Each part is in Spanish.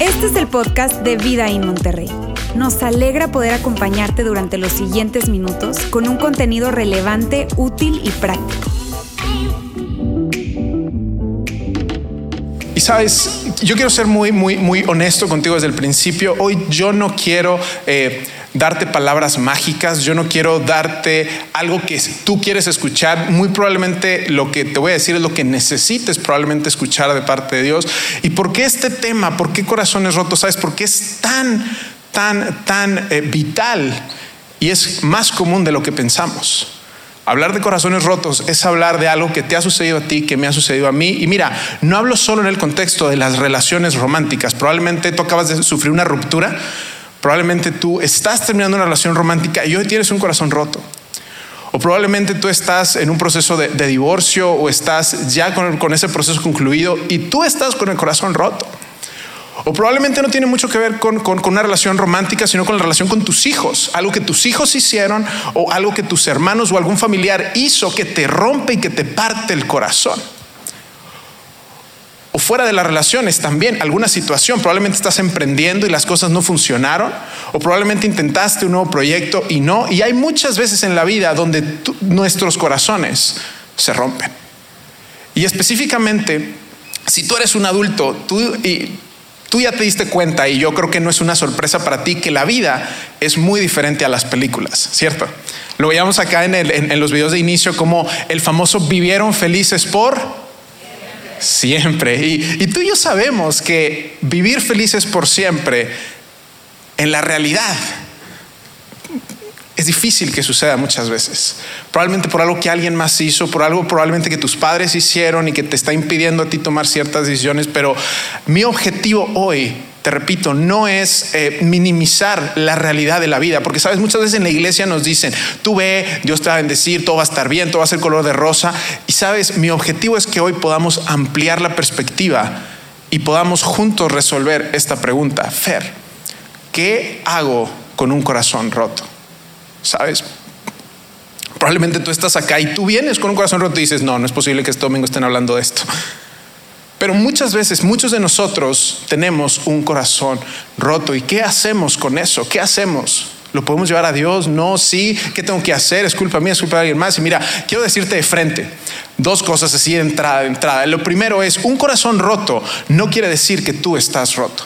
Este es el podcast de Vida en Monterrey. Nos alegra poder acompañarte durante los siguientes minutos con un contenido relevante, útil y práctico. Y sabes, yo quiero ser muy, muy, muy honesto contigo desde el principio. Hoy yo no quiero eh, darte palabras mágicas, yo no quiero darte algo que tú quieres escuchar. Muy probablemente lo que te voy a decir es lo que necesites probablemente escuchar de parte de Dios. ¿Y por qué este tema? ¿Por qué corazones rotos? ¿Sabes? Porque es tan, tan, tan eh, vital y es más común de lo que pensamos. Hablar de corazones rotos es hablar de algo que te ha sucedido a ti, que me ha sucedido a mí. Y mira, no hablo solo en el contexto de las relaciones románticas. Probablemente tú acabas de sufrir una ruptura. Probablemente tú estás terminando una relación romántica y hoy tienes un corazón roto. O probablemente tú estás en un proceso de, divorcio o estás ya con ese proceso concluido y tú estás con el corazón roto. O probablemente no tiene mucho que ver con, una relación romántica, sino con la relación con tus hijos. Algo que tus hijos hicieron o algo que tus hermanos o algún familiar hizo que te rompe y que te parte el corazón. O fuera de las relaciones también, alguna situación, probablemente estás emprendiendo y las cosas no funcionaron, o probablemente intentaste un nuevo proyecto y no. Y hay muchas veces en la vida donde nuestros corazones se rompen. Y específicamente, si tú eres un adulto, tú y Tú ya te diste cuenta, y yo creo que no es una sorpresa para ti, que la vida es muy diferente a las películas, ¿cierto? Lo veíamos acá en, los videos de inicio como el famoso vivieron felices por siempre. Y, tú y yo sabemos que vivir felices por siempre en la realidad es difícil que suceda muchas veces. Probablemente por algo que alguien más hizo, por algo probablemente que tus padres hicieron y que te está impidiendo a ti tomar ciertas decisiones. Pero mi objetivo hoy, te repito, no es eh, minimizar la realidad de la vida, porque sabes, muchas veces en la iglesia nos dicen, tú ve, Dios te va a bendecir, todo va a estar bien, todo va a ser color de rosa. Y sabes, mi objetivo es que hoy podamos ampliar la perspectiva y podamos juntos resolver esta pregunta. Fer, ¿qué hago con un corazón roto? ¿Sabes? Probablemente tú estás acá y tú vienes con un corazón roto y dices, no, no es posible que este domingo estén hablando de esto. Pero muchas veces, muchos de nosotros tenemos un corazón roto. ¿Y qué hacemos con eso? ¿Qué hacemos? ¿Lo podemos llevar a Dios? No, sí. ¿Qué tengo que hacer? ¿Es culpa mía? ¿Es culpa de alguien más? Y mira, quiero decirte de frente dos cosas así de entrada, de entrada. Lo primero es, un corazón roto no quiere decir que tú estás roto.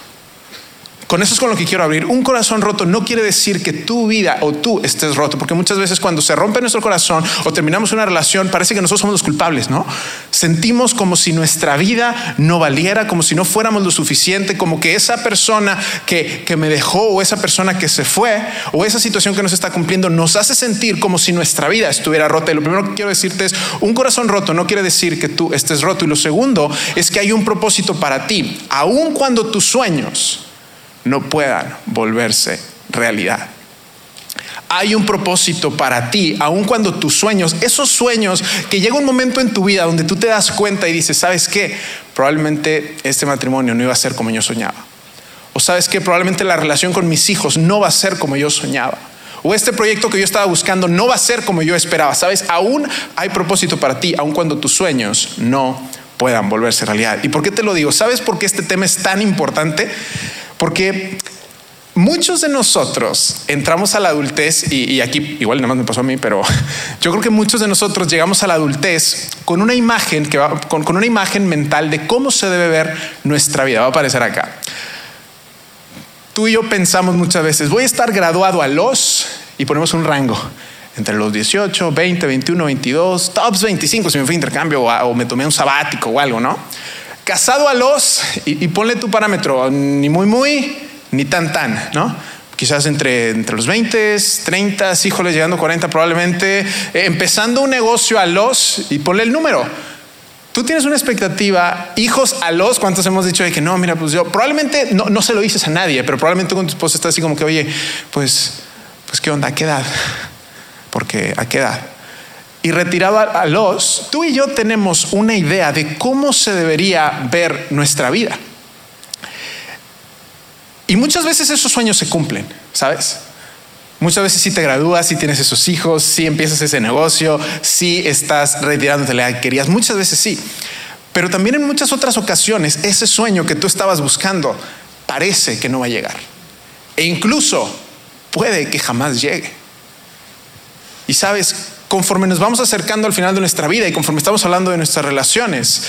Con eso es con lo que quiero abrir. Un corazón roto no quiere decir que tu vida o tú estés roto, porque muchas veces cuando se rompe nuestro corazón o terminamos una relación, parece que nosotros somos los culpables, ¿no? Sentimos como si nuestra vida no valiera, como si no fuéramos lo suficiente, como que esa persona que, que me dejó o esa persona que se fue o esa situación que nos está cumpliendo nos hace sentir como si nuestra vida estuviera rota. Y lo primero que quiero decirte es, un corazón roto no quiere decir que tú estés roto. Y lo segundo es que hay un propósito para ti, aun cuando tus sueños no puedan volverse realidad. Hay un propósito para ti, aun cuando tus sueños, esos sueños que llega un momento en tu vida donde tú te das cuenta y dices, ¿sabes qué? Probablemente este matrimonio no iba a ser como yo soñaba. O sabes qué? Probablemente la relación con mis hijos no va a ser como yo soñaba. O este proyecto que yo estaba buscando no va a ser como yo esperaba. Sabes, aún hay propósito para ti, aun cuando tus sueños no puedan volverse realidad. ¿Y por qué te lo digo? ¿Sabes por qué este tema es tan importante? Porque muchos de nosotros entramos a la adultez, y, aquí igual nada más me pasó a mí, pero yo creo que muchos de nosotros llegamos a la adultez con una imagen con, una imagen mental de cómo se debe ver nuestra vida. Va a aparecer acá. Tú y yo pensamos muchas veces, voy a estar graduado a los, y ponemos un rango entre los 18, 20, 21, 22, tops 25 si me fui a intercambio o, o me tomé un sabático o algo, ¿no? Casado a los, y, ponle tu parámetro, ni muy, muy, ni tan, tan, ¿no? Quizás entre, entre los 20, 30, híjoles, llegando a 40 probablemente, eh, empezando un negocio a los, y ponle el número. Tú tienes una expectativa, hijos a los, ¿cuántos hemos dicho de que no? Mira, pues yo probablemente no, no se lo dices a nadie, pero probablemente con tu esposa estás así como que, oye, pues, pues, ¿qué onda? ¿A qué edad? Porque, ¿a qué edad? Y retirado a los, tú y yo tenemos una idea de cómo se debería ver nuestra vida. Y muchas veces esos sueños se cumplen, ¿sabes? Muchas veces si te gradúas, si tienes esos hijos, si empiezas ese negocio, si estás retirándote la que querías, muchas veces sí. Pero también en muchas otras ocasiones ese sueño que tú estabas buscando parece que no va a llegar. E incluso puede que jamás llegue. Y sabes, conforme nos vamos acercando al final de nuestra vida y conforme estamos hablando de nuestras relaciones,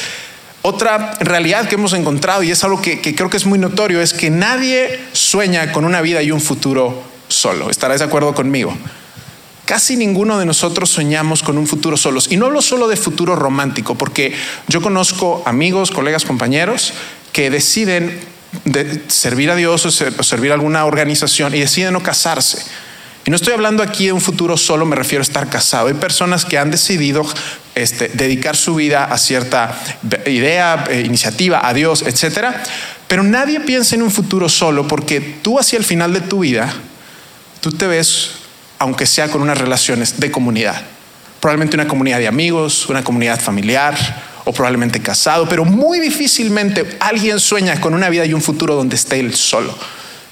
otra realidad que hemos encontrado, y es algo que, creo que es muy notorio, es que nadie sueña con una vida y un futuro solo. ¿Estarás de acuerdo conmigo? Casi ninguno de nosotros soñamos con un futuro solos. Y no hablo solo de futuro romántico, porque yo conozco amigos, colegas, compañeros que deciden servir a Dios o servir a alguna organización y deciden no casarse y no estoy hablando aquí de un futuro solo, me refiero a estar casado. Hay personas que han decidido este, dedicar su vida a cierta idea, eh, iniciativa, a Dios, etcétera. Pero nadie piensa en un futuro solo porque tú hacia el final de tu vida, tú te ves, aunque sea con unas relaciones de comunidad. Probablemente una comunidad de amigos, una comunidad familiar o probablemente casado, pero muy difícilmente alguien sueña con una vida y un futuro donde esté él solo.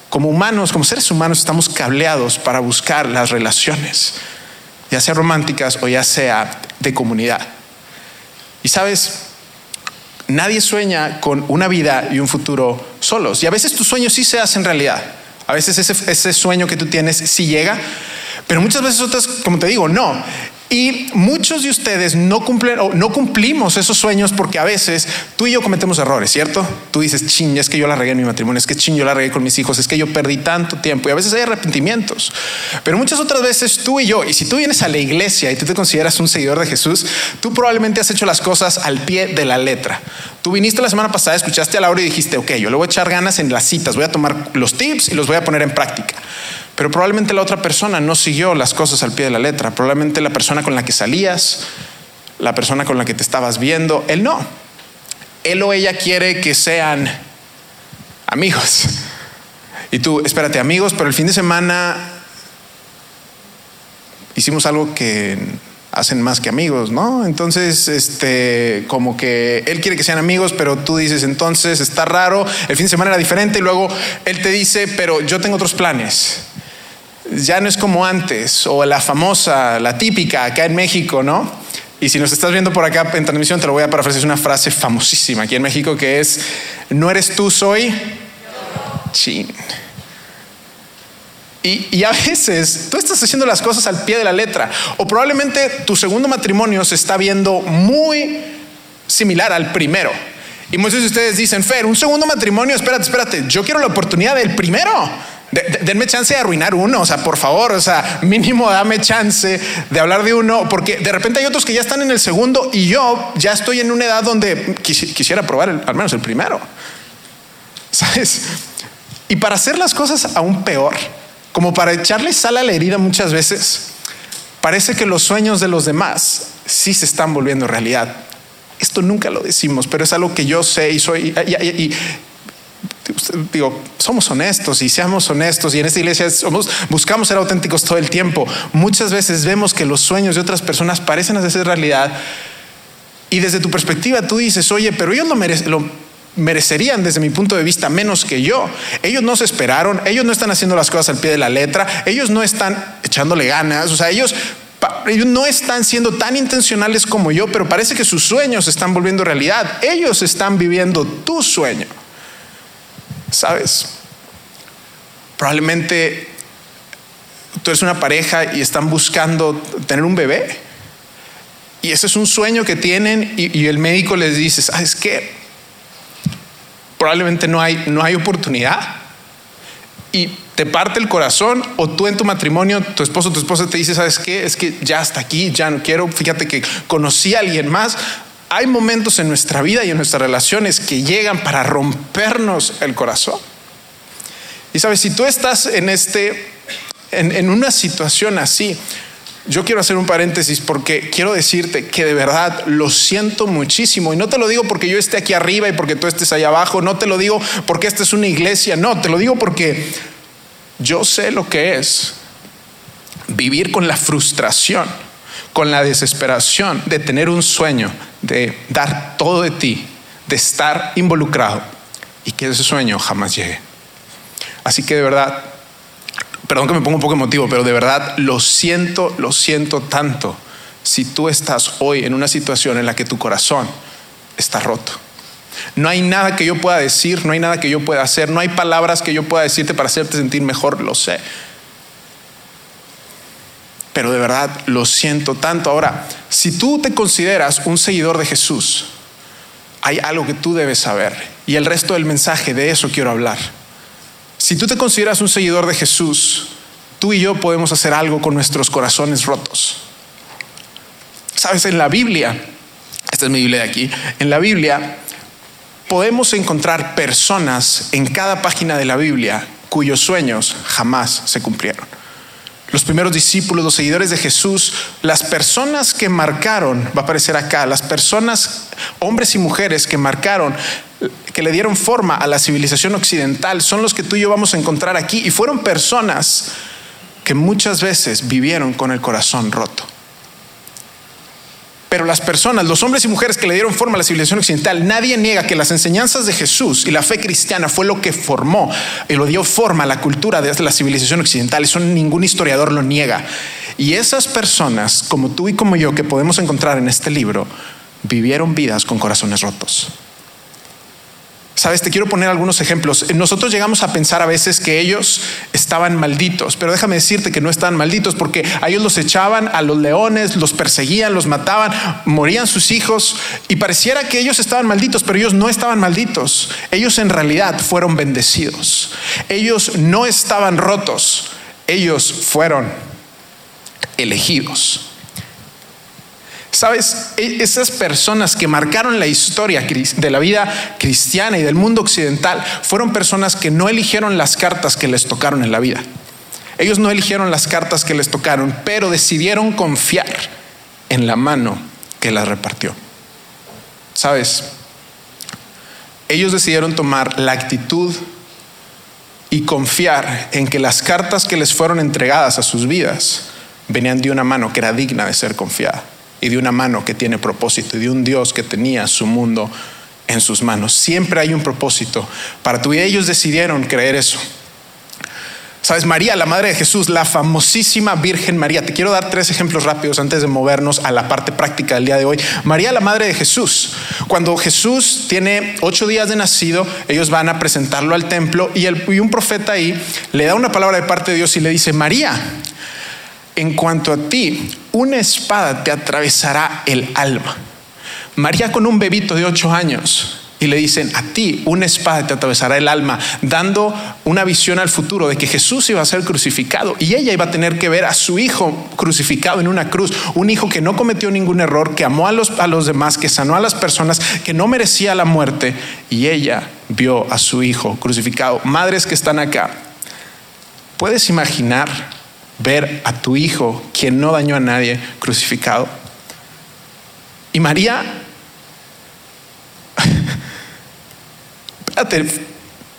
Como humanos, como seres humanos, estamos cableados para buscar las relaciones, ya sea románticas o ya sea de comunidad. Y sabes, nadie sueña con una vida y un futuro solos. Y a veces tus sueños sí se hacen realidad. A veces ese, ese sueño que tú tienes sí llega, pero muchas veces otras, como te digo, no. Y muchos de ustedes no cumplen o no cumplimos esos sueños porque a veces tú y yo cometemos errores, ¿cierto? Tú dices, ching, es que yo la regué en mi matrimonio, es que ching, yo la regué con mis hijos, es que yo perdí tanto tiempo y a veces hay arrepentimientos. Pero muchas otras veces tú y yo, y si tú vienes a la iglesia y tú te consideras un seguidor de Jesús, tú probablemente has hecho las cosas al pie de la letra. Tú viniste la semana pasada, escuchaste a Laura y dijiste, ok, yo le voy a echar ganas en las citas, voy a tomar los tips y los voy a poner en práctica. Pero probablemente la otra persona no siguió las cosas al pie de la letra. Probablemente la persona con la que salías, la persona con la que te estabas viendo, él no. Él o ella quiere que sean amigos. Y tú, espérate, amigos, pero el fin de semana hicimos algo que hacen más que amigos, ¿no? Entonces, este, como que él quiere que sean amigos, pero tú dices, entonces está raro, el fin de semana era diferente y luego él te dice, pero yo tengo otros planes ya no es como antes, o la famosa, la típica acá en México, ¿no? Y si nos estás viendo por acá en transmisión, te lo voy a parafrasear, es una frase famosísima aquí en México que es, no eres tú, soy chin. Y, y, a veces tú estás haciendo las cosas al pie de la letra, o probablemente tu segundo matrimonio se está viendo muy similar al primero. Y muchos de ustedes dicen, Fer, un segundo matrimonio, espérate, espérate, yo quiero la oportunidad del primero denme chance de arruinar uno, o sea, por favor, o sea, mínimo dame chance de hablar de uno, porque de repente hay otros que ya están en el segundo y yo ya estoy en una edad donde quisiera probar al menos el primero. ¿Sabes? Y para hacer las cosas aún peor, como para echarle sal a la herida muchas veces, parece que los sueños de los demás sí se están volviendo realidad. Esto nunca lo decimos, pero es algo que yo sé y soy, digo, somos honestos y seamos honestos y en esta iglesia somos, buscamos ser auténticos todo el tiempo. Muchas veces vemos que los sueños de otras personas parecen hacer realidad y desde tu perspectiva tú dices, oye, pero ellos lo, lo merecerían desde mi punto de vista menos que yo. Ellos no se esperaron, ellos no están haciendo las cosas al pie de la letra, ellos no están echándole ganas, o sea, ellos ellos no están siendo tan intencionales como yo, pero parece que sus sueños se están volviendo realidad. Ellos están viviendo tu sueño. ¿Sabes? Probablemente tú eres una pareja y están buscando tener un bebé. Y ese es un sueño que tienen y, el médico les dice, ¿sabes qué? Probablemente no hay, no hay oportunidad. Y te parte el corazón o tú en tu matrimonio, tu esposo, tu esposa te dice, ¿sabes qué? Es que ya hasta aquí, ya no quiero, fíjate que conocí a alguien más, hay momentos en nuestra vida y en nuestras relaciones que llegan para rompernos el corazón. Y sabes, si tú estás en este, en, una situación así, yo quiero hacer un paréntesis porque quiero decirte que de verdad lo siento muchísimo. Y no te lo digo porque yo esté aquí arriba y porque tú estés allá abajo. No te lo digo porque esta es una iglesia. No, te lo digo porque yo sé lo que es vivir con la frustración, con la desesperación de tener un sueño, de dar todo de ti, de estar involucrado y que ese sueño jamás llegue. Así que de verdad, perdón que me pongo un poco emotivo, pero de verdad lo siento, lo siento tanto si tú estás hoy en una situación en la que tu corazón está roto. No hay nada que yo pueda decir, no hay nada que yo pueda hacer, no hay palabras que yo pueda decirte para hacerte sentir mejor, lo sé. Pero de verdad lo siento tanto. Ahora, si tú te consideras un seguidor de Jesús, hay algo que tú debes saber. Y el resto del mensaje, de eso quiero hablar. Si tú te consideras un seguidor de Jesús, tú y yo podemos hacer algo con nuestros corazones rotos. Sabes, en la Biblia, esta es mi Biblia de aquí, en la Biblia podemos encontrar personas en cada página de la Biblia cuyos sueños jamás se cumplieron. Los primeros discípulos, los seguidores de Jesús, las personas que marcaron, va a aparecer acá, las personas, hombres y mujeres que marcaron que le dieron forma a la civilización occidental son los que tú y yo vamos a encontrar aquí. Y fueron personas que muchas veces vivieron con el corazón roto. Pero las personas, los hombres y mujeres que le dieron forma a la civilización occidental, nadie niega que las enseñanzas de Jesús y la fe cristiana fue lo que formó y lo dio forma a la cultura de la civilización occidental. Eso ningún historiador lo niega. Y esas personas, como tú y como yo, que podemos encontrar en este libro, vivieron vidas con corazones rotos. Sabes, te quiero poner algunos ejemplos. Nosotros llegamos a pensar a veces que ellos estaban malditos, pero déjame decirte que no estaban malditos porque a ellos los echaban a los leones, los perseguían, los mataban, morían sus hijos y pareciera que ellos estaban malditos, pero ellos no estaban malditos. Ellos en realidad fueron bendecidos. Ellos no estaban rotos, ellos fueron elegidos. Sabes, e-, esas personas que marcaron la historia de la vida cristiana y del mundo occidental fueron personas que no eligieron las cartas que les tocaron en la vida. Ellos no eligieron las cartas que les tocaron, pero decidieron confiar en la mano que las repartió. Sabes, ellos decidieron tomar la actitud y confiar en que las cartas que les fueron entregadas a sus vidas venían de una mano que era digna de ser confiada y de una mano que tiene propósito y de un Dios que tenía su mundo en sus manos. Siempre hay un propósito para tu vida. Ellos decidieron creer eso. Sabes, María, la madre de Jesús, la famosísima Virgen María. Te quiero dar tres ejemplos rápidos antes de movernos a la parte práctica del día de hoy. María, la madre de Jesús. Cuando Jesús tiene ocho días de nacido, ellos van a presentarlo al templo y, y un profeta ahí le da una palabra de parte de Dios y le dice, María, en cuanto a ti, una espada te atravesará el alma. María con un bebito de ocho años y le dicen, a ti una espada te atravesará el alma, dando una visión al futuro de que Jesús iba a ser crucificado y ella iba a tener que ver a su hijo crucificado en una cruz, un hijo que no cometió ningún error, que amó a los, a los demás, que sanó a las personas, que no merecía la muerte y ella vio a su hijo crucificado. Madres que están acá, ¿puedes imaginar ver a tu hijo, quien no dañó a nadie, crucificado. Y María, espérate,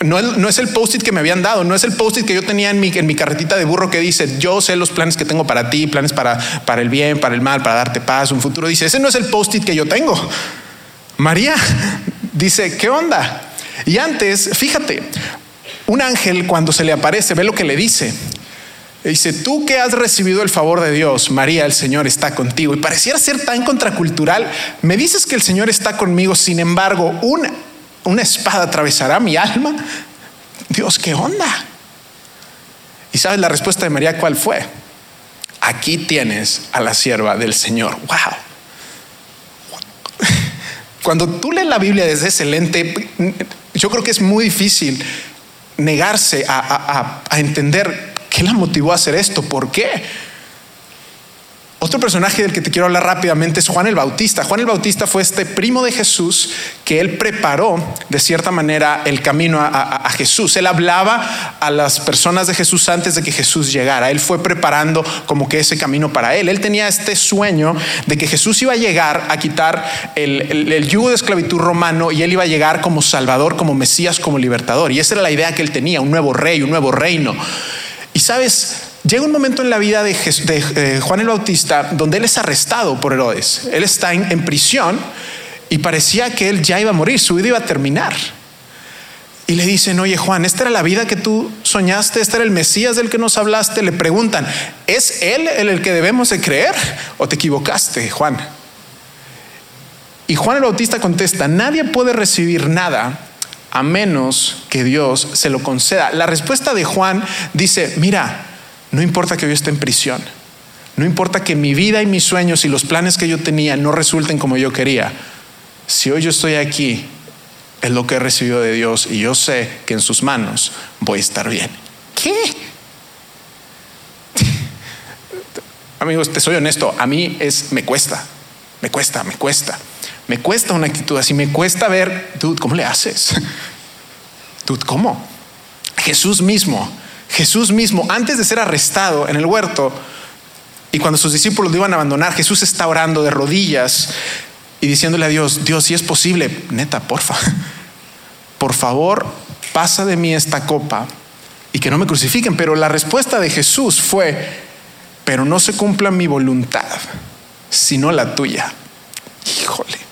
no, es el post-it que me habían dado, no es el post-it que yo tenía en mi, carretita de burro que dice, yo sé los planes que tengo para ti, planes para el bien, para el mal, para darte paz, un futuro. Dice, ese no es el post-it que yo tengo. María dice, ¿qué onda? Y antes, fíjate, un ángel cuando se le aparece, ve lo que le dice dice, tú que has recibido el favor de Dios, María, el Señor está contigo. Y pareciera ser tan contracultural. Me dices que el Señor está conmigo, sin embargo, una, una espada atravesará mi alma. Dios, ¿qué onda? ¿Y sabes la respuesta de María cuál fue? Aquí tienes a la sierva del Señor. Wow. Cuando tú lees la Biblia desde ese lente, yo creo que es muy difícil negarse a, a entender ¿Qué la motivó a hacer esto? ¿Por qué? Otro personaje del que te quiero hablar rápidamente es Juan el Bautista. Juan el Bautista fue este primo de Jesús que él preparó de cierta manera el camino a, Jesús. Él hablaba a las personas de Jesús antes de que Jesús llegara. Él fue preparando como que ese camino para él. Él tenía este sueño de que Jesús iba a llegar a quitar el, el yugo de esclavitud romano y él iba a llegar como Salvador, como Mesías, como libertador. Y esa era la idea que él tenía, un nuevo rey, un nuevo reino. Y sabes, llega un momento en la vida de, eh, Juan el Bautista donde él es arrestado por Herodes. Él está en, prisión y parecía que él ya iba a morir, su vida iba a terminar. y le dicen, oye Juan, esta era la vida que tú soñaste, este era el Mesías del que nos hablaste. Le preguntan, ¿es él el que debemos de creer o te equivocaste, Juan? Y Juan el Bautista contesta, nadie puede recibir nada a menos que Dios se lo conceda. La respuesta de Juan dice, mira, no importa que yo esté en prisión, no importa que mi vida y mis sueños y los planes que yo tenía no resulten como yo quería, si hoy yo estoy aquí, es lo que he recibido de Dios y yo sé que en sus manos voy a estar bien. ¿Qué? Amigos, te soy honesto, a mí es, me cuesta, me cuesta, me cuesta. Me cuesta una actitud así, me cuesta ver, dude, ¿cómo le haces? Dude, ¿cómo? Jesús mismo, Jesús mismo, antes de ser arrestado en el huerto, y cuando sus discípulos lo iban a abandonar, Jesús está orando de rodillas y diciéndole a Dios, Dios, si es posible, neta, porfa, por favor, pasa de mí esta copa y que no me crucifiquen. Pero la respuesta de Jesús fue, pero no se cumpla mi voluntad, sino la tuya. Híjole.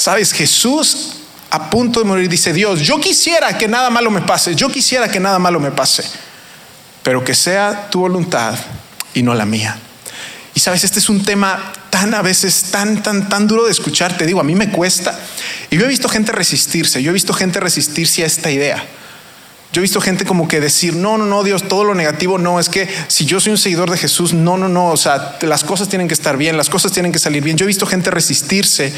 Sabes, Jesús a punto de morir dice, Dios, yo quisiera que nada malo me pase, yo quisiera que nada malo me pase, pero que sea tu voluntad y no la mía. Y sabes, este es un tema tan a veces tan, tan, tan duro de escuchar. Te digo, a mí me cuesta. Y yo he visto gente resistirse, yo he visto gente resistirse a esta idea. Yo he visto gente como que decir, no, no, no, Dios, todo lo negativo no, es que si yo soy un seguidor de Jesús, no, no, no, o sea, las cosas tienen que estar bien, las cosas tienen que salir bien. Yo he visto gente resistirse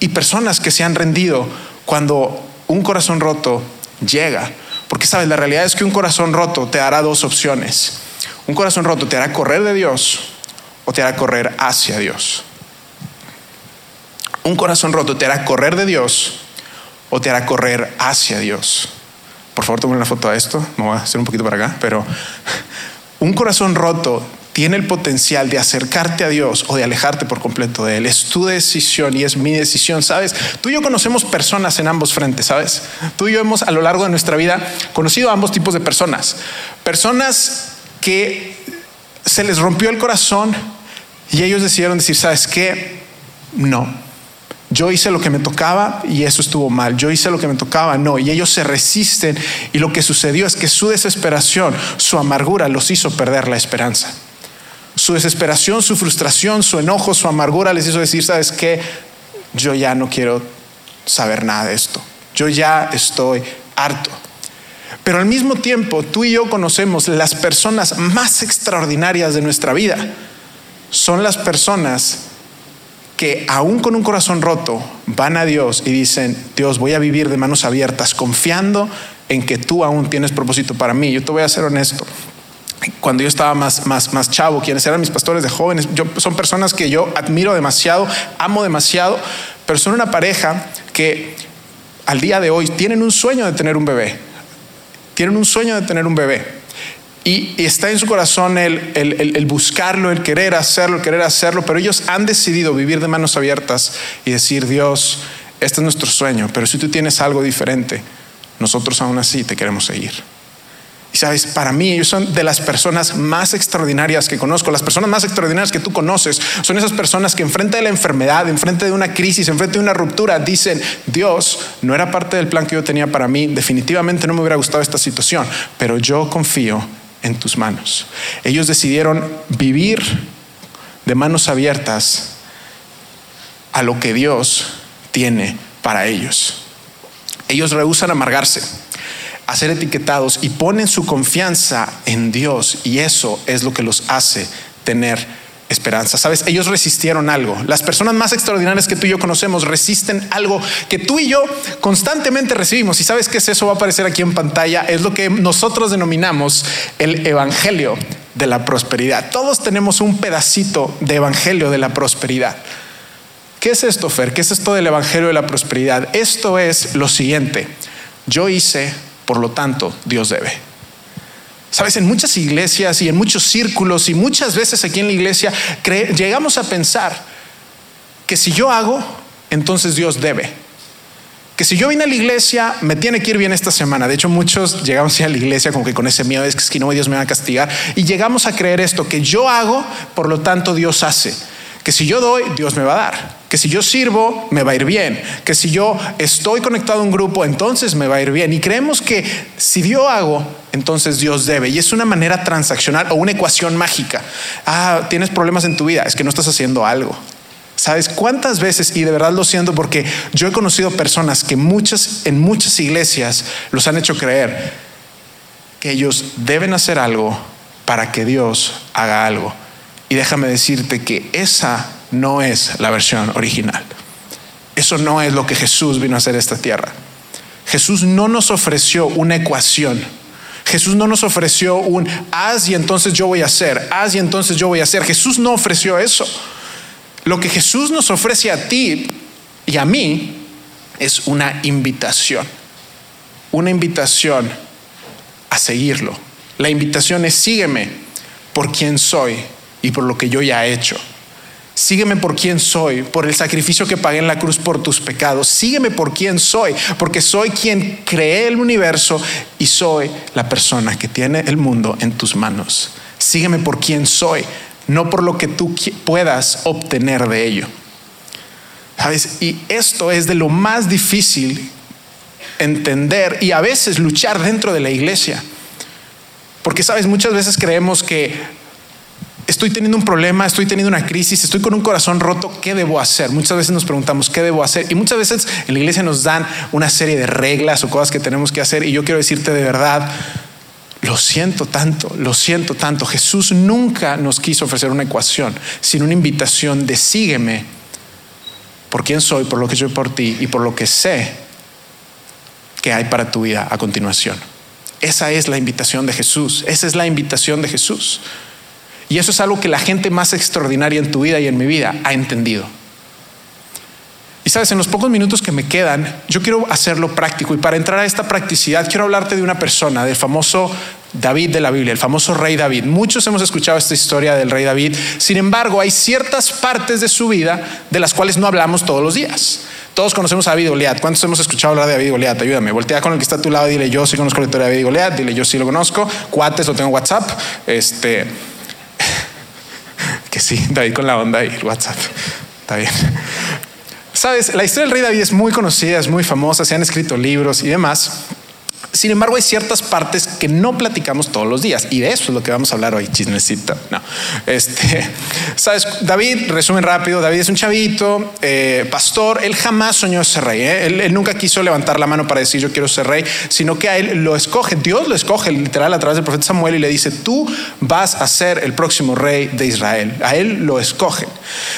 y personas que se han rendido cuando un corazón roto llega. Porque sabes, la realidad es que un corazón roto te dará dos opciones. Un corazón roto te hará correr de Dios o te hará correr hacia Dios. Un corazón roto te hará correr de Dios o te hará correr hacia Dios. Por favor, tomen una foto de esto. Me voy a hacer un poquito para acá, pero un corazón roto tiene el potencial de acercarte a Dios o de alejarte por completo de Él. Es tu decisión y es mi decisión, ¿sabes? Tú y yo conocemos personas en ambos frentes, ¿sabes? Tú y yo hemos a lo largo de nuestra vida conocido a ambos tipos de personas. Personas que se les rompió el corazón y ellos decidieron decir, ¿sabes qué? No. Yo hice lo que me tocaba y eso estuvo mal. Yo hice lo que me tocaba, no. Y ellos se resisten y lo que sucedió es que su desesperación, su amargura los hizo perder la esperanza. Su desesperación, su frustración, su enojo, su amargura les hizo decir, ¿sabes qué? Yo ya no quiero saber nada de esto. Yo ya estoy harto. Pero al mismo tiempo, tú y yo conocemos las personas más extraordinarias de nuestra vida. Son las personas que aún con un corazón roto van a Dios y dicen, Dios, voy a vivir de manos abiertas, confiando en que tú aún tienes propósito para mí. Yo te voy a ser honesto. Cuando yo estaba más, más, más chavo, quienes eran mis pastores de jóvenes, yo, son personas que yo admiro demasiado, amo demasiado, pero son una pareja que al día de hoy tienen un sueño de tener un bebé tienen un sueño de tener un bebé. Y, está en su corazón el, el, buscarlo, el querer hacerlo, el querer hacerlo, pero ellos han decidido vivir de manos abiertas y decir, Dios, este es nuestro sueño, pero si tú tienes algo diferente, nosotros aún así te queremos seguir. Y sabes, para mí ellos son de las personas más extraordinarias que conozco. Las personas más extraordinarias que tú conoces son esas personas que enfrente de la enfermedad, enfrente de una crisis, enfrente de una ruptura, dicen, Dios, no era parte del plan que yo tenía para mí, definitivamente no me hubiera gustado esta situación, pero yo confío en tus manos. Ellos decidieron vivir de manos abiertas a lo que Dios tiene para ellos. Ellos rehusan amargarse a ser etiquetados y ponen su confianza en Dios y eso es lo que los hace tener esperanza. Sabes, ellos resistieron algo. Las personas más extraordinarias que tú y yo conocemos resisten algo que tú y yo constantemente recibimos. Y sabes que es eso va a aparecer aquí en pantalla. Es lo que nosotros denominamos el evangelio de la prosperidad. Todos tenemos un pedacito de evangelio de la prosperidad. ¿Qué es esto, Fer? ¿Qué es esto del evangelio de la prosperidad? Esto es lo siguiente. Yo hice por lo tanto, Dios debe. Sabes, en muchas iglesias y en muchos círculos y muchas veces aquí en la iglesia llegamos a pensar que si yo hago, entonces Dios debe. Que si yo vine a la iglesia, me tiene que ir bien esta semana. De hecho, muchos llegamos a la iglesia que con ese miedo, es que no, Dios me va a castigar. Y llegamos a creer esto, que yo hago, por lo tanto Dios hace que si yo doy, Dios me va a dar, que si yo sirvo, me va a ir bien, que si yo estoy conectado a un grupo, entonces me va a ir bien. Y creemos que si yo hago, entonces Dios debe. Y es una manera transaccional o una ecuación mágica. Ah, tienes problemas en tu vida, es que no estás haciendo algo. ¿Sabes cuántas veces? Y de verdad lo siento porque yo he conocido personas que muchas, en muchas iglesias los han hecho creer que ellos deben hacer algo para que Dios haga algo. Y déjame decirte que esa no es la versión original. Eso no es lo que Jesús vino a hacer esta tierra. Jesús no nos ofreció una ecuación. Jesús no nos ofreció un haz y entonces yo voy a hacer, haz y entonces yo voy a hacer. Jesús no ofreció eso. Lo que Jesús nos ofrece a ti y a mí es una invitación. Una invitación a seguirlo. La invitación es sígueme por quien soy y por lo que yo ya he hecho. Sígueme por quien soy, por el sacrificio que pagué en la cruz por tus pecados. Sígueme por quien soy, porque soy quien creé el universo y soy la persona que tiene el mundo en tus manos. Sígueme por quien soy, no por lo que tú puedas obtener de ello. ¿Sabes? Y esto es de lo más difícil entender y a veces luchar dentro de la iglesia. Porque, sabes, muchas veces creemos que estoy teniendo un problema, estoy teniendo una crisis, estoy con un corazón roto, ¿qué debo hacer? Muchas veces nos preguntamos, ¿qué debo hacer? Y muchas veces en la iglesia nos dan una serie de reglas o cosas que tenemos que hacer. Y yo quiero decirte de verdad, lo siento tanto, lo siento tanto. Jesús nunca nos quiso ofrecer una ecuación, sino una invitación de sígueme por quién soy, por lo que soy por ti y por lo que sé que hay para tu vida a continuación. Esa es la invitación de Jesús, esa es la invitación de Jesús. Y eso es algo que la gente más extraordinaria en tu vida y en mi vida ha entendido. Y sabes, en los pocos minutos que me quedan, yo quiero hacerlo práctico. Y para entrar a esta practicidad, quiero hablarte de una persona, del famoso David de la Biblia, el famoso rey David. Muchos hemos escuchado esta historia del rey David. Sin embargo, hay ciertas partes de su vida de las cuales no hablamos todos los días. Todos conocemos a David Goliat. ¿Cuántos hemos escuchado hablar de David Goliat? Ayúdame. Voltea con el que está a tu lado dile yo sí conozco la historia de David Goliat. Dile yo sí lo conozco. Cuates lo tengo en WhatsApp. Este sí, David con la onda y el WhatsApp. Está bien. Sabes, la historia del rey David es muy conocida, es muy famosa, se han escrito libros y demás. Sin embargo, hay ciertas partes que no platicamos todos los días y de eso es lo que vamos a hablar hoy, chismecito. No, este, sabes, David, resumen rápido, David es un chavito, eh, pastor, él jamás soñó ser rey, ¿eh? él, nunca quiso levantar la mano para decir yo quiero ser rey, sino que a él lo escoge, Dios lo escoge literal a través del profeta Samuel y le dice, tú vas a ser el próximo rey de Israel, a él lo escoge.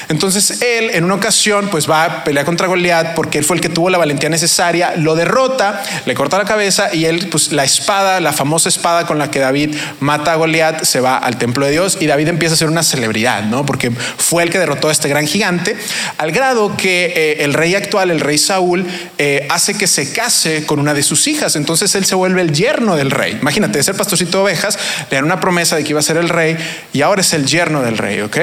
Entonces él en una ocasión pues va a pelear contra Goliat porque él fue el que tuvo la valentía necesaria, lo derrota, le corta la cabeza y él, pues la espada, la famosa espada con la que David mata a Goliat, se va al templo de Dios y David empieza a ser una celebridad, ¿no? Porque fue el que derrotó a este gran gigante, al grado que eh, el rey actual, el rey Saúl, eh, hace que se case con una de sus hijas. Entonces él se vuelve el yerno del rey. Imagínate, de ser pastorcito de ovejas, le dan una promesa de que iba a ser el rey y ahora es el yerno del rey, ¿ok?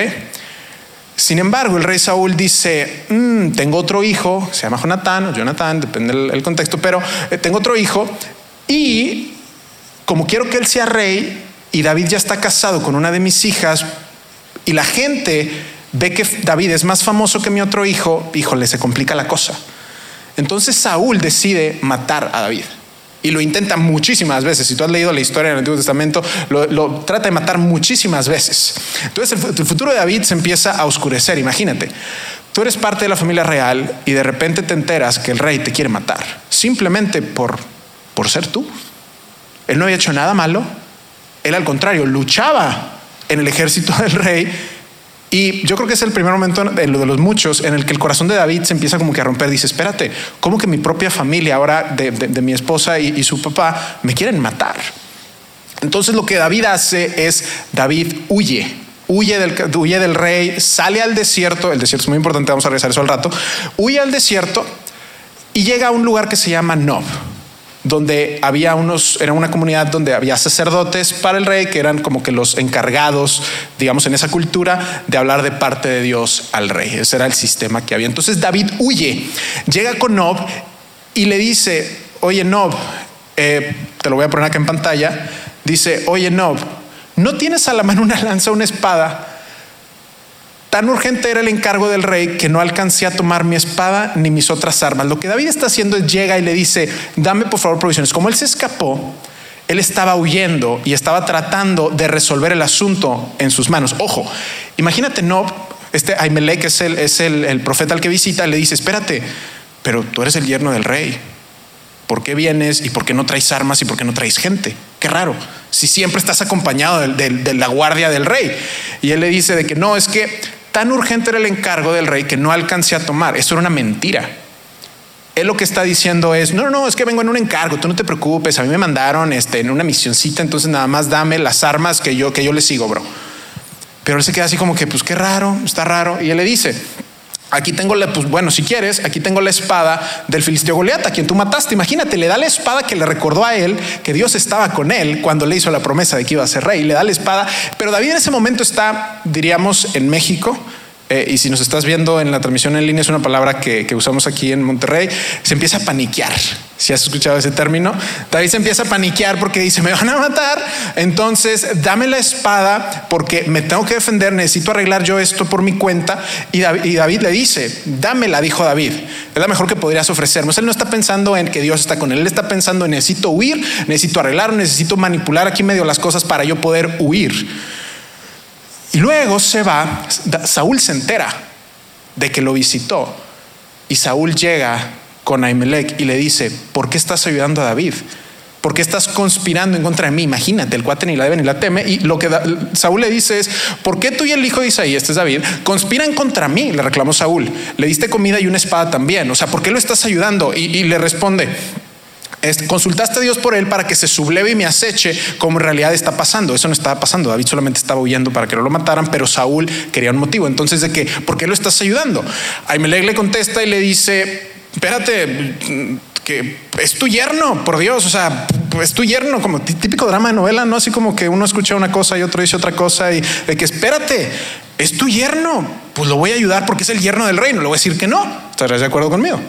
Sin embargo, el rey Saúl dice, mm, tengo otro hijo, se llama Jonatán o Jonathan, depende del contexto, pero eh, tengo otro hijo y como quiero que él sea rey y David ya está casado con una de mis hijas y la gente ve que David es más famoso que mi otro hijo, híjole, se complica la cosa. Entonces Saúl decide matar a David. Y lo intenta muchísimas veces. Si tú has leído la historia del Antiguo Testamento, lo, trata de matar muchísimas veces. Entonces el, el, futuro de David se empieza a oscurecer. Imagínate, tú eres parte de la familia real y de repente te enteras que el rey te quiere matar. Simplemente por por ser tú. Él no había hecho nada malo. Él al contrario, luchaba en el ejército del rey. Y yo creo que es el primer momento de, de los muchos en el que el corazón de David se empieza como que a romper. Dice, espérate, ¿cómo que mi propia familia ahora de, mi esposa y, su papá me quieren matar? Entonces lo que David hace es, David huye, huye del, huye del rey, sale al desierto, el desierto es muy importante, vamos a regresar eso al rato, huye al desierto y llega a un lugar que se llama Nob donde había unos, era una comunidad donde había sacerdotes para el rey, que eran como que los encargados, digamos, en esa cultura, de hablar de parte de Dios al rey. Ese era el sistema que había. Entonces David huye, llega con Nob y le dice, oye Nob, eh, te lo voy a poner acá en pantalla, dice, oye Nob, ¿no tienes a la mano una lanza, una espada? Tan urgente era el encargo del rey que no alcancé a tomar mi espada ni mis otras armas. Lo que David está haciendo es llega y le dice, dame por favor provisiones. Como él se escapó, él estaba huyendo y estaba tratando de resolver el asunto en sus manos. Ojo, imagínate, no, este Aimelech es, el, es el, profeta al que visita, le dice, espérate, pero tú eres el yerno del rey. ¿Por qué vienes y por qué no traes armas y por qué no traes gente? Qué raro, si siempre estás acompañado de, de la guardia del rey. Y él le dice de que no, es que tan urgente era el encargo del rey que no alcancé a tomar. Eso era una mentira. Él lo que está diciendo es, no, no, es que vengo en un encargo, tú no te preocupes, a mí me mandaron este, en una misioncita, entonces nada más dame las armas que yo, que yo le sigo, bro. Pero él se queda así como que, pues qué raro, está raro. Y él le dice, Aquí tengo la, pues bueno, si quieres, aquí tengo la espada del filisteo Goliat, a quien tú mataste. Imagínate, le da la espada que le recordó a él que Dios estaba con él cuando le hizo la promesa de que iba a ser rey. Le da la espada, pero David en ese momento está, diríamos, en México, eh, y si nos estás viendo en la transmisión en línea, es una palabra que, usamos aquí en Monterrey, se empieza a paniquear. Si has escuchado ese término, David se empieza a paniquear porque dice, me van a matar, entonces dame la espada porque me tengo que defender, necesito arreglar yo esto por mi cuenta. Y David, le dice, dámela, dijo David, es la mejor que podrías ofrecernos. Él no está pensando en que Dios está con él, él está pensando en necesito huir, necesito arreglar, necesito manipular aquí medio las cosas para yo poder huir. Y luego se va, Saúl se entera de que lo visitó y Saúl llega con Ahimelech y le dice, ¿por qué estás ayudando a David? ¿Por qué estás conspirando en contra de mí? Imagínate, el cuate ni la debe ni la teme. Y lo que Saúl le dice es, ¿por qué tú y el hijo de Isaí, este es David, conspiran contra mí? Le reclamó Saúl. Le diste comida y una espada también. O sea, ¿por qué lo estás ayudando? Y, y le responde, consultaste a Dios por él para que se subleve y me aceche como en realidad está pasando. Eso no estaba pasando. David solamente estaba huyendo para que no lo mataran, pero Saúl quería un motivo. Entonces, ¿de qué? ¿Por qué lo estás ayudando? Ahimelech le contesta y le dice, espérate, que es tu yerno, por Dios, o sea, es tu yerno, como típico drama de novela, ¿no? Así como que uno escucha una cosa y otro dice otra cosa y de que espérate, es tu yerno, pues lo voy a ayudar porque es el yerno del reino, le voy a decir que no, ¿estarás de acuerdo conmigo?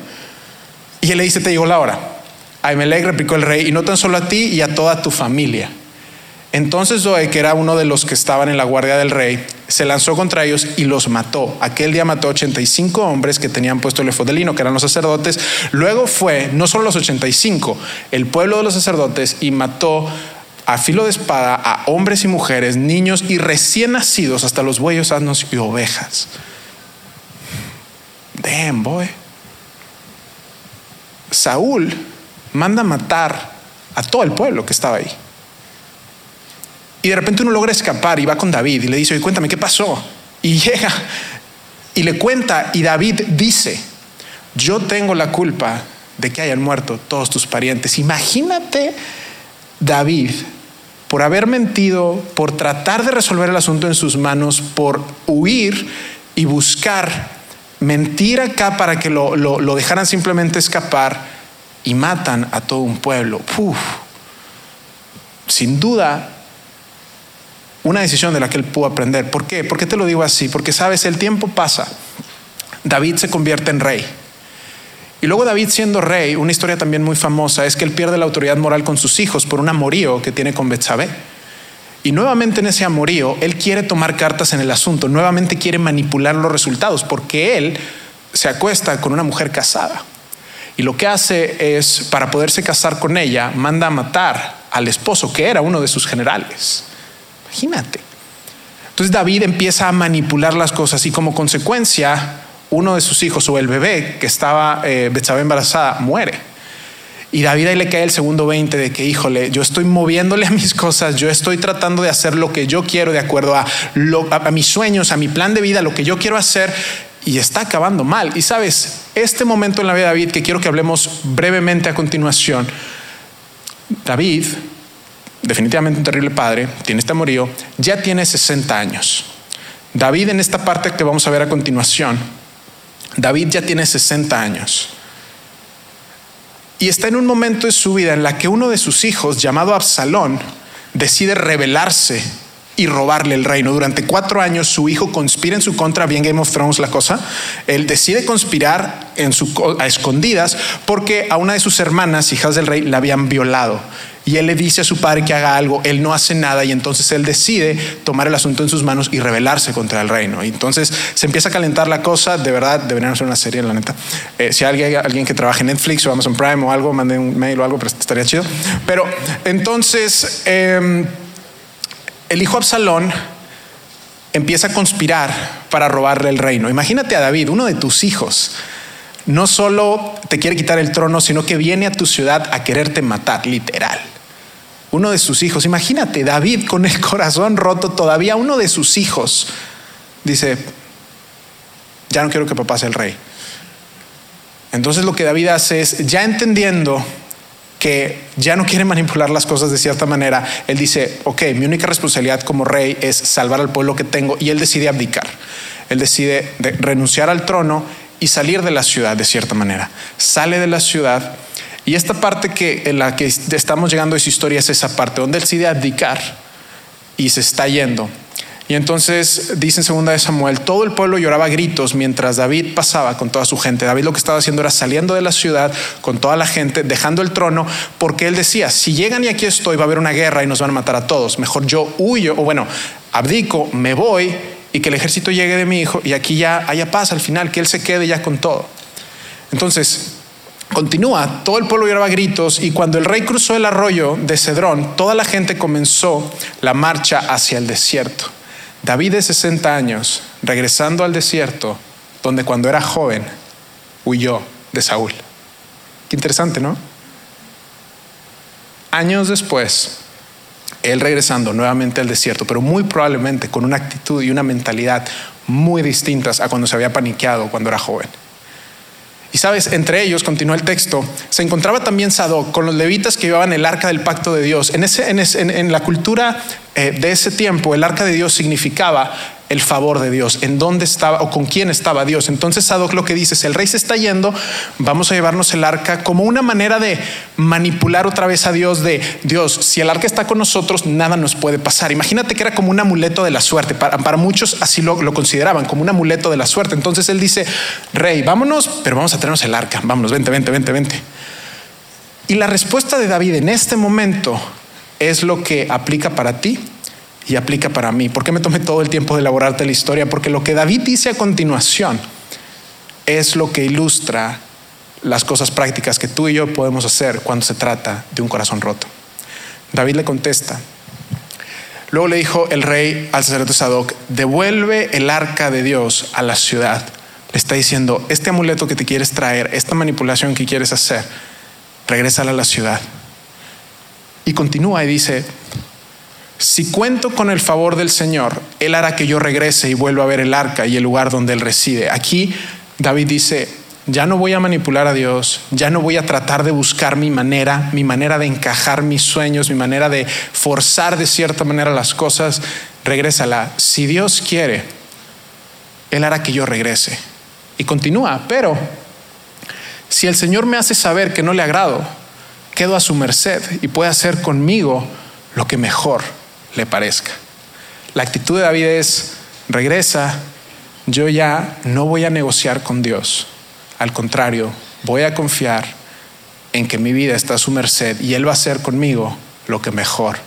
Y él le dice, te llegó la hora. Ahimelech replicó el rey, y no tan solo a ti y a toda tu familia. Entonces Zoe, que era uno de los que estaban en la guardia del rey, se lanzó contra ellos y los mató. Aquel día mató 85 hombres que tenían puesto el efod de lino, que eran los sacerdotes. Luego fue, no solo los 85, el pueblo de los sacerdotes y mató a filo de espada a hombres y mujeres, niños y recién nacidos, hasta los bueyos, asnos y ovejas. Damn, boy. Saúl manda matar a todo el pueblo que estaba ahí. Y de repente uno logra escapar y va con David y le dice, oye, cuéntame, ¿qué pasó? Y llega y le cuenta y David dice, yo tengo la culpa de que hayan muerto todos tus parientes. Imagínate David por haber mentido, por tratar de resolver el asunto en sus manos, por huir y buscar mentir acá para que lo, lo, lo dejaran simplemente escapar y matan a todo un pueblo. Sin duda, una decisión de la que él pudo aprender. ¿Por qué? ¿Por qué te lo digo así? Porque sabes, el tiempo pasa. David se convierte en rey. Y luego David siendo rey, una historia también muy famosa es que él pierde la autoridad moral con sus hijos por un amorío que tiene con Betsabé. Y nuevamente en ese amorío, él quiere tomar cartas en el asunto, nuevamente quiere manipular los resultados, porque él se acuesta con una mujer casada. Y lo que hace es, para poderse casar con ella, manda a matar al esposo, que era uno de sus generales. Imagínate. Entonces David empieza a manipular las cosas y como consecuencia, uno de sus hijos o el bebé que estaba eh, embarazada muere. Y David ahí le cae el segundo 20 de que, híjole, yo estoy moviéndole a mis cosas, yo estoy tratando de hacer lo que yo quiero de acuerdo a, a mis sueños, a mi plan de vida, lo que yo quiero hacer, y está acabando mal. Y sabes, este momento en la vida de David, que quiero que hablemos brevemente a continuación, David, definitivamente un terrible padre, tiene este amorío, ya tiene 60 años. David en esta parte que vamos a ver a continuación, David ya tiene 60 años. Y está en un momento de su vida en la que uno de sus hijos, llamado Absalón, decide rebelarse y robarle el reino. Durante cuatro años su hijo conspira en su contra, bien Game of Thrones la cosa. Él decide conspirar en su, a escondidas porque a una de sus hermanas, hijas del rey, la habían violado. y él le dice a su padre que haga algo, él no hace nada y entonces él decide tomar el asunto en sus manos y rebelarse contra el reino. Y entonces se empieza a calentar la cosa, de verdad deberían hacer una serie, la neta. Eh, si hay alguien que trabaje en Netflix o Amazon Prime o algo, mande un mail o algo, pero estaría chido. Pero entonces em, el hijo Absalón empieza a conspirar para robarle el reino. Imagínate a David, uno de tus hijos no solo te quiere quitar el trono, sino que viene a tu ciudad a quererte matar, literal. Uno de sus hijos, imagínate, David con el corazón roto todavía, uno de sus hijos dice, ya no quiero que papá sea el rey. Entonces lo que David hace es, ya entendiendo que ya no quiere manipular las cosas de cierta manera, él dice, ok, mi única responsabilidad como rey es salvar al pueblo que tengo y él decide abdicar. Él decide renunciar al trono y salir de la ciudad de cierta manera. Sale de la ciudad y esta parte que en la que estamos llegando a su historia es esa parte donde él decide abdicar y se está yendo. Y entonces dice en segunda de Samuel, todo el pueblo lloraba gritos mientras David pasaba con toda su gente. David lo que estaba haciendo era saliendo de la ciudad con toda la gente, dejando el trono, porque él decía, si llegan y aquí estoy, va a haber una guerra y nos van a matar a todos. Mejor yo huyo, o bueno, abdico, me voy y que el ejército llegue de mi hijo y aquí ya haya paz al final, que él se quede ya con todo. Entonces, continúa, todo el pueblo lloraba gritos y cuando el rey cruzó el arroyo de Cedrón, toda la gente comenzó la marcha hacia el desierto. David de 60 años, regresando al desierto, donde cuando era joven huyó de Saúl. Qué interesante, ¿no? Años después, él regresando nuevamente al desierto, pero muy probablemente con una actitud y una mentalidad muy distintas a cuando se había paniqueado cuando era joven. Y sabes, entre ellos, continúa el texto, se encontraba también Sadoc con los levitas que llevaban el arca del pacto de Dios. En, ese, en, la cultura eh, de ese tiempo, el arca de Dios significaba el favor de Dios, en dónde estaba o con quién estaba Dios. Entonces Sadoc lo que dice es, el rey se está yendo, vamos a llevarnos el arca como una manera de manipular otra vez a Dios de Dios, si el arca está con nosotros, nada nos puede pasar. Imagínate que era como un amuleto de la suerte, para, para muchos así lo, lo, consideraban, como un amuleto de la suerte. Entonces él dice, rey, vámonos, pero vamos a tenernos el arca, vámonos, vente, vente, vente, vente. Y la respuesta de David en este momento es lo que aplica para ti y aplica para mí. ¿Por qué me tomé todo el tiempo de elaborarte la historia? Porque lo que David dice a continuación es lo que ilustra las cosas prácticas que tú y yo podemos hacer cuando se trata de un corazón roto. David le contesta. Luego le dijo el rey al sacerdote Sadoc, devuelve el arca de Dios a la ciudad. Le está diciendo, este amuleto que te quieres traer, esta manipulación que quieres hacer, regrésala a la ciudad. Y continúa y dice, si cuento con el favor del Señor, Él hará que yo regrese y vuelva a ver el arca y el lugar donde Él reside. Aquí David dice, ya no voy a manipular a Dios, ya no voy a tratar de buscar mi manera, mi manera de encajar mis sueños, mi manera de forzar de cierta manera las cosas, regrésala. Si Dios quiere, Él hará que yo regrese. Y continúa, pero si el Señor me hace saber que no le agrado, quedo a su merced y puede hacer conmigo lo que mejor le parezca. La actitud de David es, regresa, yo ya no voy a negociar con Dios. Al contrario, voy a confiar en que mi vida está a su merced y Él va a hacer conmigo lo que mejor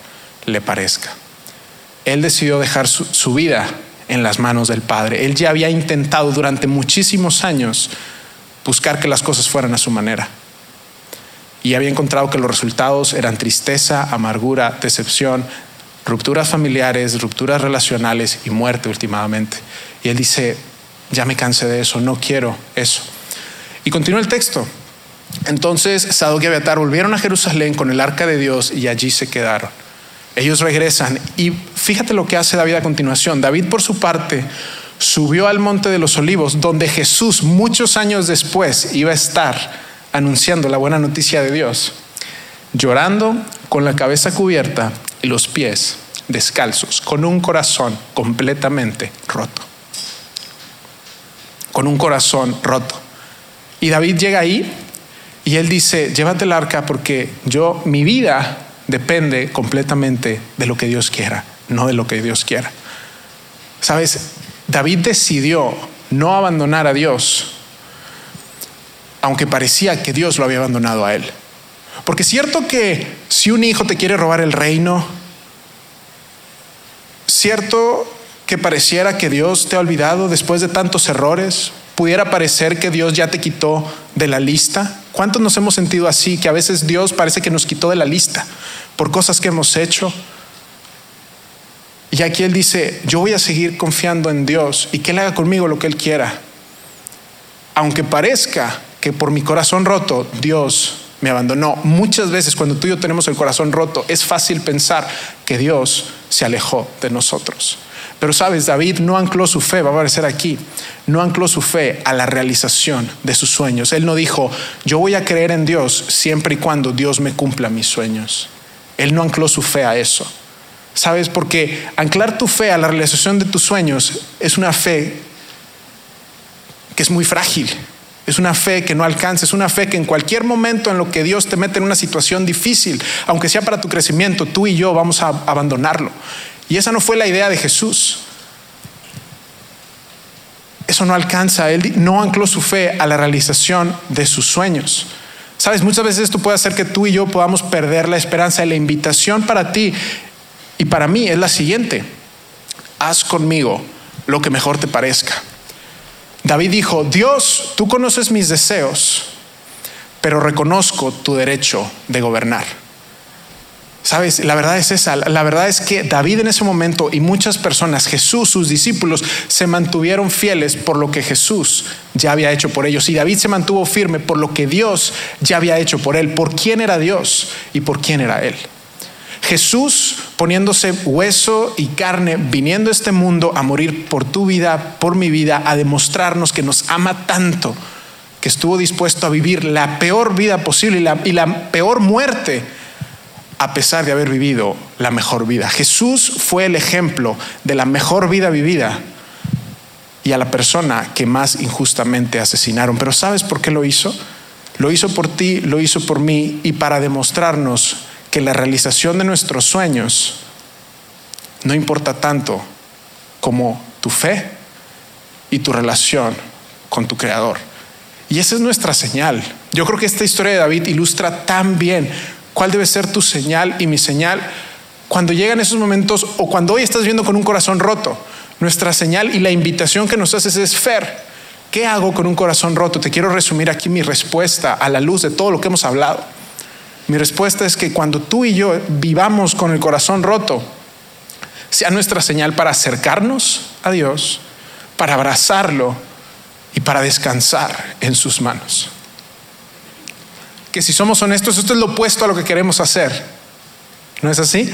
le parezca. Él decidió dejar su, su vida en las manos del Padre. Él ya había intentado durante muchísimos años buscar que las cosas fueran a su manera. Y había encontrado que los resultados eran tristeza, amargura, decepción, rupturas familiares, rupturas relacionales y muerte últimamente. Y él dice, ya me cansé de eso, no quiero eso. Y continúa el texto. Entonces Sadoc y Abiatar volvieron a Jerusalén con el arca de Dios y allí se quedaron. Ellos regresan y fíjate lo que hace David a continuación. David por su parte subió al monte de los olivos donde Jesús muchos años después iba a estar anunciando la buena noticia de Dios, llorando con la cabeza cubierta y los pies descalzos, con un corazón completamente roto. Con un corazón roto. Y David llega ahí y él dice, llévate el arca porque yo, mi vida depende completamente de lo que Dios quiera, no de lo que Dios quiera. Sabes, David decidió no abandonar a Dios, aunque parecía que Dios lo había abandonado a él. Porque es cierto que si un hijo te quiere robar el reino, cierto que pareciera que Dios te ha olvidado después de tantos errores, pudiera parecer que Dios ya te quitó de la lista. ¿Cuántos nos hemos sentido así? Que a veces Dios parece que nos quitó de la lista por cosas que hemos hecho. Y aquí Él dice, yo voy a seguir confiando en Dios y que Él haga conmigo lo que Él quiera. Aunque parezca que por mi corazón roto Dios me abandonó. Muchas veces cuando tú y yo tenemos el corazón roto es fácil pensar que Dios se alejó de nosotros. Pero sabes, David no ancló su fe, va a aparecer aquí, no ancló su fe a la realización de sus sueños. Él no dijo, yo voy a creer en Dios siempre y cuando Dios me cumpla mis sueños. Él no ancló su fe a eso. ¿Sabes? Porque anclar tu fe a la realización de tus sueños es una fe que es muy frágil. Es una fe que no alcanza, es una fe que en cualquier momento en lo que Dios te mete en una situación difícil, aunque sea para tu crecimiento, tú y yo vamos a abandonarlo. Y esa no fue la idea de Jesús. Eso no alcanza. Él no ancló su fe a la realización de sus sueños. Sabes, muchas veces esto puede hacer que tú y yo podamos perder la esperanza. Y la invitación para ti y para mí es la siguiente. Haz conmigo lo que mejor te parezca. David dijo, Dios, tú conoces mis deseos, pero reconozco tu derecho de gobernar. Sabes, la verdad es esa, la verdad es que David en ese momento y muchas personas, Jesús, sus discípulos, se mantuvieron fieles por lo que Jesús ya había hecho por ellos. Y David se mantuvo firme por lo que Dios ya había hecho por él, por quién era Dios y por quién era él. Jesús poniéndose hueso y carne, viniendo a este mundo a morir por tu vida, por mi vida, a demostrarnos que nos ama tanto, que estuvo dispuesto a vivir la peor vida posible y la, y la peor muerte a pesar de haber vivido la mejor vida. Jesús fue el ejemplo de la mejor vida vivida y a la persona que más injustamente asesinaron. Pero ¿sabes por qué lo hizo? Lo hizo por ti, lo hizo por mí y para demostrarnos que la realización de nuestros sueños no importa tanto como tu fe y tu relación con tu Creador. Y esa es nuestra señal. Yo creo que esta historia de David ilustra tan bien ¿Cuál debe ser tu señal y mi señal cuando llegan esos momentos o cuando hoy estás viendo con un corazón roto? Nuestra señal y la invitación que nos haces es Fer. ¿Qué hago con un corazón roto? Te quiero resumir aquí mi respuesta a la luz de todo lo que hemos hablado. Mi respuesta es que cuando tú y yo vivamos con el corazón roto, sea nuestra señal para acercarnos a Dios, para abrazarlo y para descansar en sus manos que si somos honestos, esto es lo opuesto a lo que queremos hacer. ¿No es así?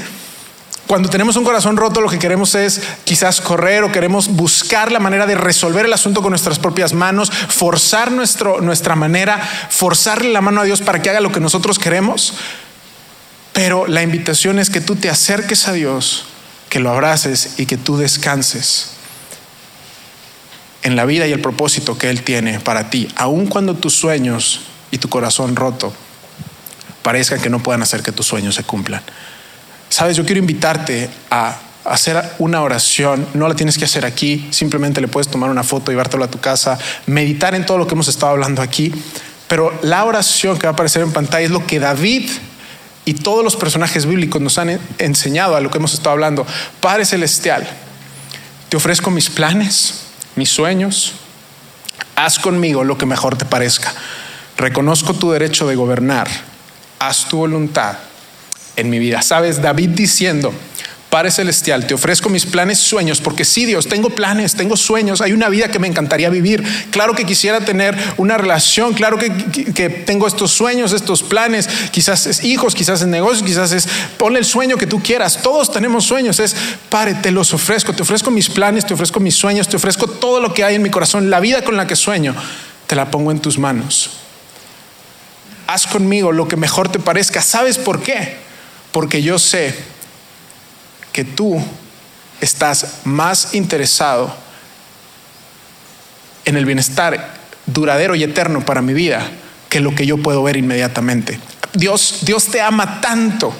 Cuando tenemos un corazón roto, lo que queremos es quizás correr o queremos buscar la manera de resolver el asunto con nuestras propias manos, forzar nuestro, nuestra manera, forzarle la mano a Dios para que haga lo que nosotros queremos. Pero la invitación es que tú te acerques a Dios, que lo abraces y que tú descanses en la vida y el propósito que Él tiene para ti, aun cuando tus sueños y tu corazón roto parezcan que no puedan hacer que tus sueños se cumplan. Sabes, yo quiero invitarte a hacer una oración, no la tienes que hacer aquí, simplemente le puedes tomar una foto llevártelo a tu casa, meditar en todo lo que hemos estado hablando aquí, pero la oración que va a aparecer en pantalla es lo que David y todos los personajes bíblicos nos han enseñado a lo que hemos estado hablando. Padre Celestial, te ofrezco mis planes, mis sueños, haz conmigo lo que mejor te parezca. Reconozco tu derecho de gobernar. Haz tu voluntad en mi vida. Sabes, David diciendo, Padre Celestial, te ofrezco mis planes, sueños, porque sí, Dios, tengo planes, tengo sueños, hay una vida que me encantaría vivir. Claro que quisiera tener una relación, claro que, tengo estos sueños, estos planes, quizás es hijos, quizás es negocios, quizás es ponle el sueño que tú quieras. Todos tenemos sueños, es Padre, te los ofrezco, te ofrezco mis planes, te ofrezco mis sueños, te ofrezco todo lo que hay en mi corazón, la vida con la que sueño, te la pongo en tus manos haz conmigo lo que mejor te parezca. ¿Sabes por qué? Porque yo sé que tú estás más interesado en el bienestar duradero y eterno para mi vida que lo que yo puedo ver inmediatamente. Dios, Dios te ama tanto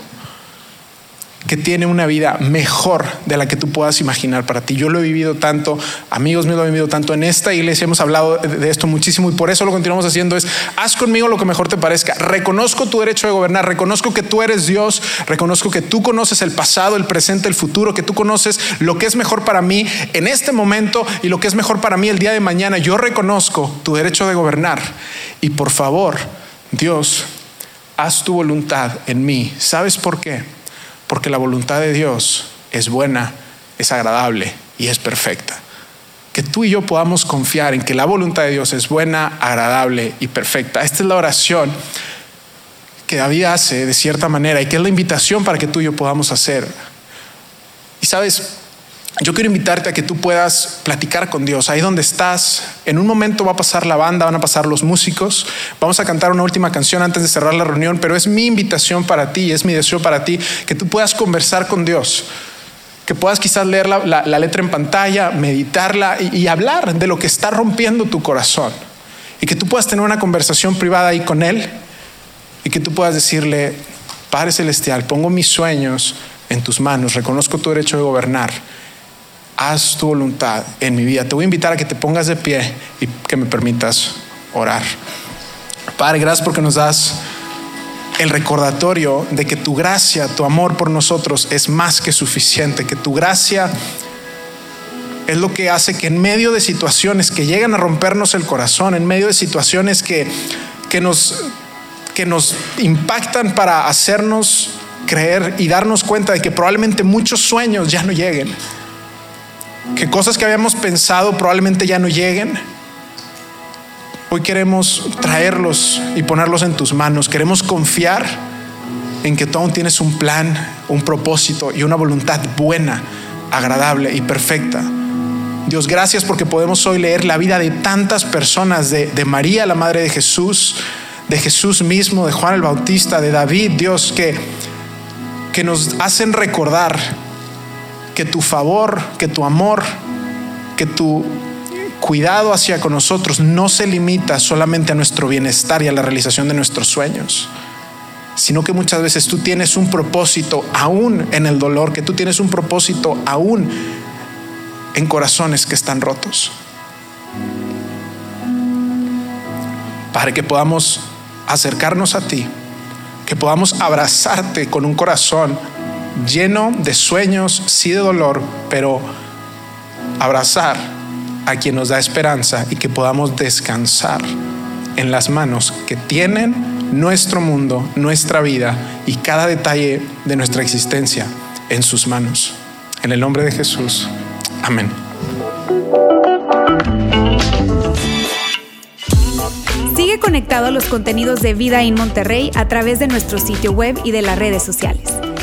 que tiene una vida mejor de la que tú puedas imaginar para ti. Yo lo he vivido tanto, amigos míos lo han vivido tanto en esta iglesia, hemos hablado de esto muchísimo y por eso lo continuamos haciendo es, haz conmigo lo que mejor te parezca. Reconozco tu derecho de gobernar, reconozco que tú eres Dios, reconozco que tú conoces el pasado, el presente, el futuro, que tú conoces lo que es mejor para mí en este momento y lo que es mejor para mí el día de mañana. Yo reconozco tu derecho de gobernar y por favor, Dios, haz tu voluntad en mí. ¿Sabes por qué? Porque la voluntad de Dios es buena, es agradable y es perfecta. Que tú y yo podamos confiar en que la voluntad de Dios es buena, agradable y perfecta. Esta es la oración que David hace de cierta manera y que es la invitación para que tú y yo podamos hacer. Y sabes, yo quiero invitarte a que tú puedas platicar con Dios ahí donde estás. En un momento va a pasar la banda, van a pasar los músicos. Vamos a cantar una última canción antes de cerrar la reunión, pero es mi invitación para ti, es mi deseo para ti que tú puedas conversar con Dios. Que puedas quizás leer la, letra en pantalla, meditarla y, y hablar de lo que está rompiendo tu corazón. Y que tú puedas tener una conversación privada ahí con Él y que tú puedas decirle, Padre Celestial, pongo mis sueños en tus manos, reconozco tu derecho de gobernar haz tu voluntad en mi vida. Te voy a invitar a que te pongas de pie y que me permitas orar. Padre, gracias porque nos das el recordatorio de que tu gracia, tu amor por nosotros es más que suficiente, que tu gracia es lo que hace que en medio de situaciones que llegan a rompernos el corazón, en medio de situaciones que, que, nos, que nos impactan para hacernos creer y darnos cuenta de que probablemente muchos sueños ya no lleguen que cosas que habíamos pensado probablemente ya no lleguen. Hoy queremos traerlos y ponerlos en tus manos. Queremos confiar en que tú aún tienes un plan, un propósito y una voluntad buena, agradable y perfecta. Dios, gracias porque podemos hoy leer la vida de tantas personas, de, María, la Madre de Jesús, de Jesús mismo, de Juan el Bautista, de David, Dios, que, que nos hacen recordar que tu favor, que tu amor, que tu cuidado hacia con nosotros no se limita solamente a nuestro bienestar y a la realización de nuestros sueños, sino que muchas veces tú tienes un propósito aún en el dolor, que tú tienes un propósito aún en corazones que están rotos. Para que podamos acercarnos a ti, que podamos abrazarte con un corazón lleno de sueños, sí de dolor, pero abrazar a quien nos da esperanza y que podamos descansar en las manos que tienen nuestro mundo, nuestra vida y cada detalle de nuestra existencia en sus manos. En el nombre de Jesús. Amén. Sigue conectado a los contenidos de Vida en Monterrey a través de nuestro sitio web y de las redes sociales.